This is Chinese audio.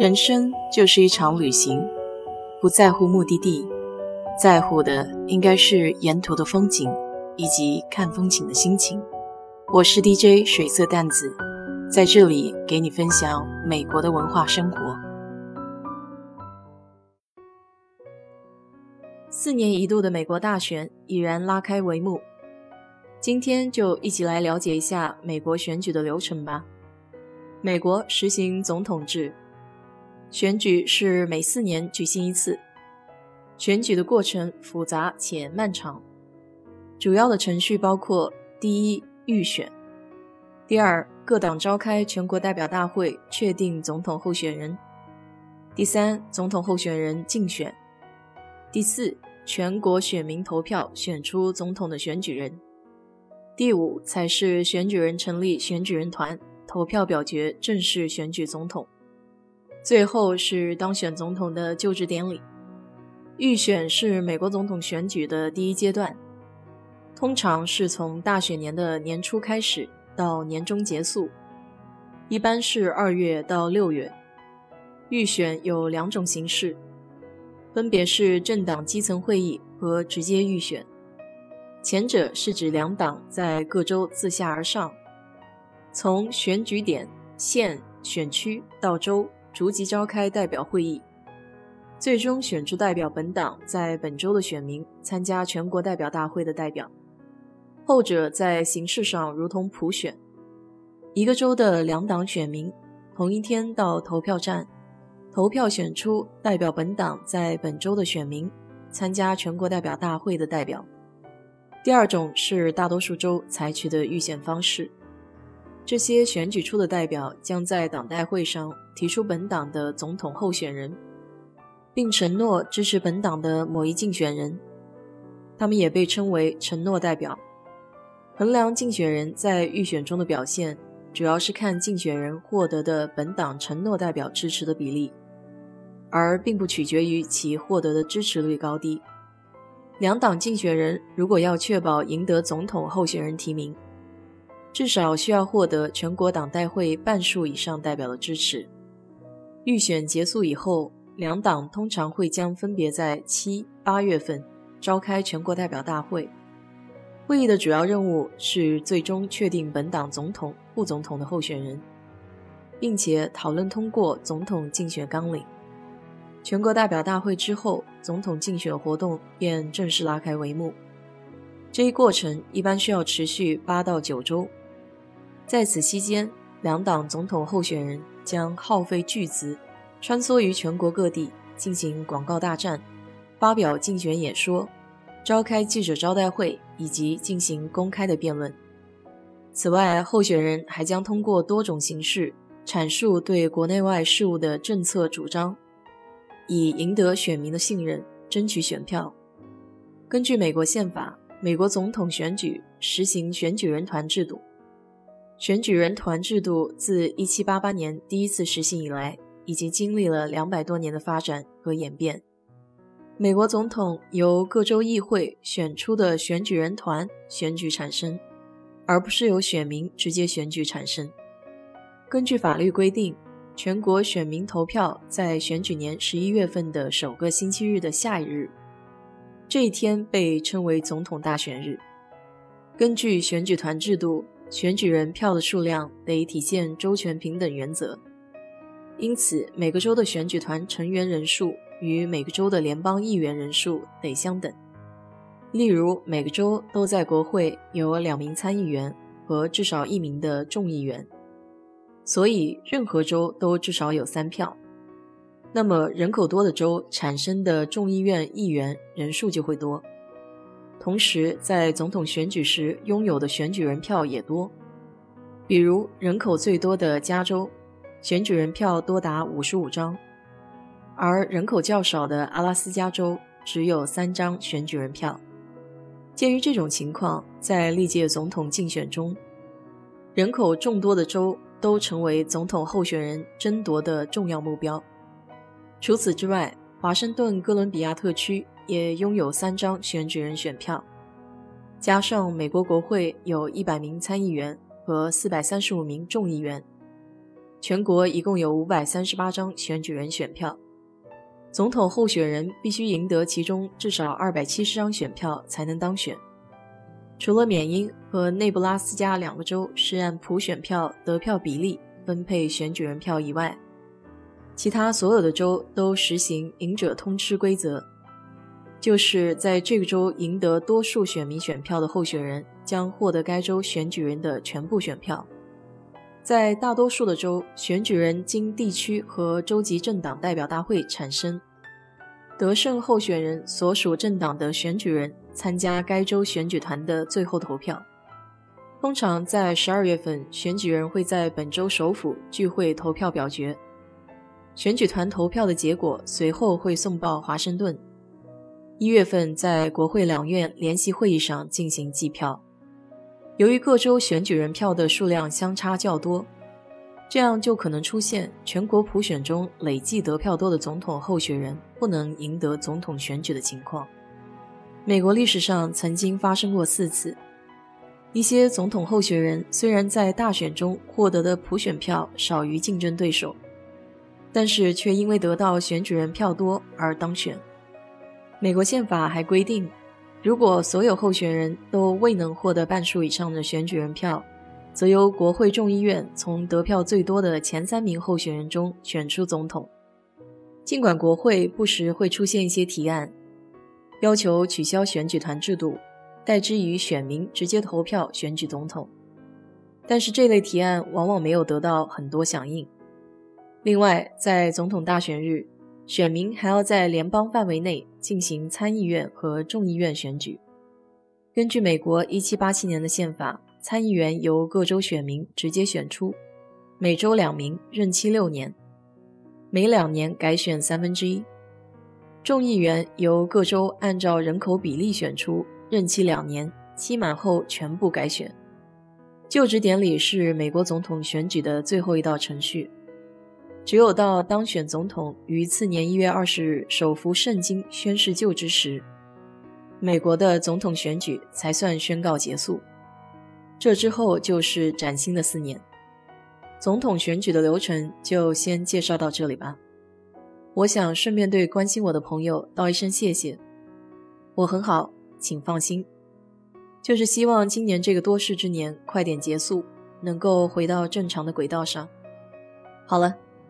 人生就是一场旅行，不在乎目的地，在乎的应该是沿途的风景以及看风景的心情。我是 DJ 水色淡子，在这里给你分享美国的文化生活。四年一度的美国大选已然拉开帷幕，今天就一起来了解一下美国选举的流程吧。美国实行总统制，选举是每四年举行一次。选举的过程复杂且漫长，主要的程序包括：第一，预选；第二，各党召开全国代表大会确定总统候选人；第三，总统候选人竞选；第四，全国选民投票选出总统的选举人；第五，才是选举人成立选举人团。投票表决，正式选举总统。最后是当选总统的就职典礼。预选是美国总统选举的第一阶段，通常是从大选年的年初开始到年终结束，一般是二月到六月。预选有两种形式，分别是政党基层会议和直接预选。前者是指两党在各州自下而上。从选举点、县、选区到州，逐级召开代表会议，最终选出代表本党在本州的选民参加全国代表大会的代表。后者在形式上如同普选，一个州的两党选民同一天到投票站投票，选出代表本党在本州的选民参加全国代表大会的代表。第二种是大多数州采取的预选方式。这些选举出的代表将在党代会上提出本党的总统候选人，并承诺支持本党的某一竞选人。他们也被称为承诺代表。衡量竞选人在预选中的表现，主要是看竞选人获得的本党承诺代表支持的比例，而并不取决于其获得的支持率高低。两党竞选人如果要确保赢得总统候选人提名，至少需要获得全国党代会半数以上代表的支持。预选结束以后，两党通常会将分别在七八月份召开全国代表大会。会议的主要任务是最终确定本党总统、副总统的候选人，并且讨论通过总统竞选纲领。全国代表大会之后，总统竞选活动便正式拉开帷幕。这一过程一般需要持续八到九周。在此期间，两党总统候选人将耗费巨资，穿梭于全国各地进行广告大战、发表竞选演说、召开记者招待会以及进行公开的辩论。此外，候选人还将通过多种形式阐述对国内外事务的政策主张，以赢得选民的信任，争取选票。根据美国宪法，美国总统选举实行选举人团制度。选举人团制度自1788年第一次实行以来，已经经历了两百多年的发展和演变。美国总统由各州议会选出的选举人团选举产生，而不是由选民直接选举产生。根据法律规定，全国选民投票在选举年十一月份的首个星期日的下一日，这一天被称为总统大选日。根据选举团制度。选举人票的数量得体现州权平等原则，因此每个州的选举团成员人数与每个州的联邦议员人数得相等。例如，每个州都在国会有两名参议员和至少一名的众议员，所以任何州都至少有三票。那么，人口多的州产生的众议院议员人数就会多。同时，在总统选举时拥有的选举人票也多。比如，人口最多的加州，选举人票多达五十五张，而人口较少的阿拉斯加州只有三张选举人票。鉴于这种情况，在历届总统竞选中，人口众多的州都成为总统候选人争夺的重要目标。除此之外，华盛顿哥伦比亚特区。也拥有三张选举人选票，加上美国国会有一百名参议员和四百三十五名众议员，全国一共有五百三十八张选举人选票，总统候选人必须赢得其中至少二百七十张选票才能当选。除了缅因和内布拉斯加两个州是按普选票得票比例分配选举人票以外，其他所有的州都实行赢者通吃规则，就是在这个州赢得多数选民选票的候选人将获得该州选举人的全部选票。在大多数的州，选举人经地区和州级政党代表大会产生，得胜候选人所属政党的选举人。参加该州选举团的最后投票，通常在十二月份，选举人会在本州首府聚会投票表决。选举团投票的结果随后会送报华盛顿。一月份，在国会两院联席会议上进行计票。由于各州选举人票的数量相差较多，这样就可能出现全国普选中累计得票多的总统候选人不能赢得总统选举的情况。美国历史上曾经发生过四次，一些总统候选人虽然在大选中获得的普选票少于竞争对手，但是却因为得到选举人票多而当选。美国宪法还规定，如果所有候选人都未能获得半数以上的选举人票，则由国会众议院从得票最多的前三名候选人中选出总统。尽管国会不时会出现一些提案。要求取消选举团制度，代之于选民直接投票选举总统，但是这类提案往往没有得到很多响应。另外，在总统大选日，选民还要在联邦范围内进行参议院和众议院选举。根据美国1787年的宪法，参议员由各州选民直接选出，每州两名，任期六年，每两年改选三分之一。众议员由各州按照人口比例选出，任期两年，期满后全部改选。就职典礼是美国总统选举的最后一道程序，只有到当选总统于次年一月二十日手扶圣经宣誓就职时，美国的总统选举才算宣告结束。这之后就是崭新的四年。总统选举的流程就先介绍到这里吧。我想顺便对关心我的朋友道一声谢谢。我很好，请放心。就是希望今年这个多事之年快点结束，能够回到正常的轨道上。好了，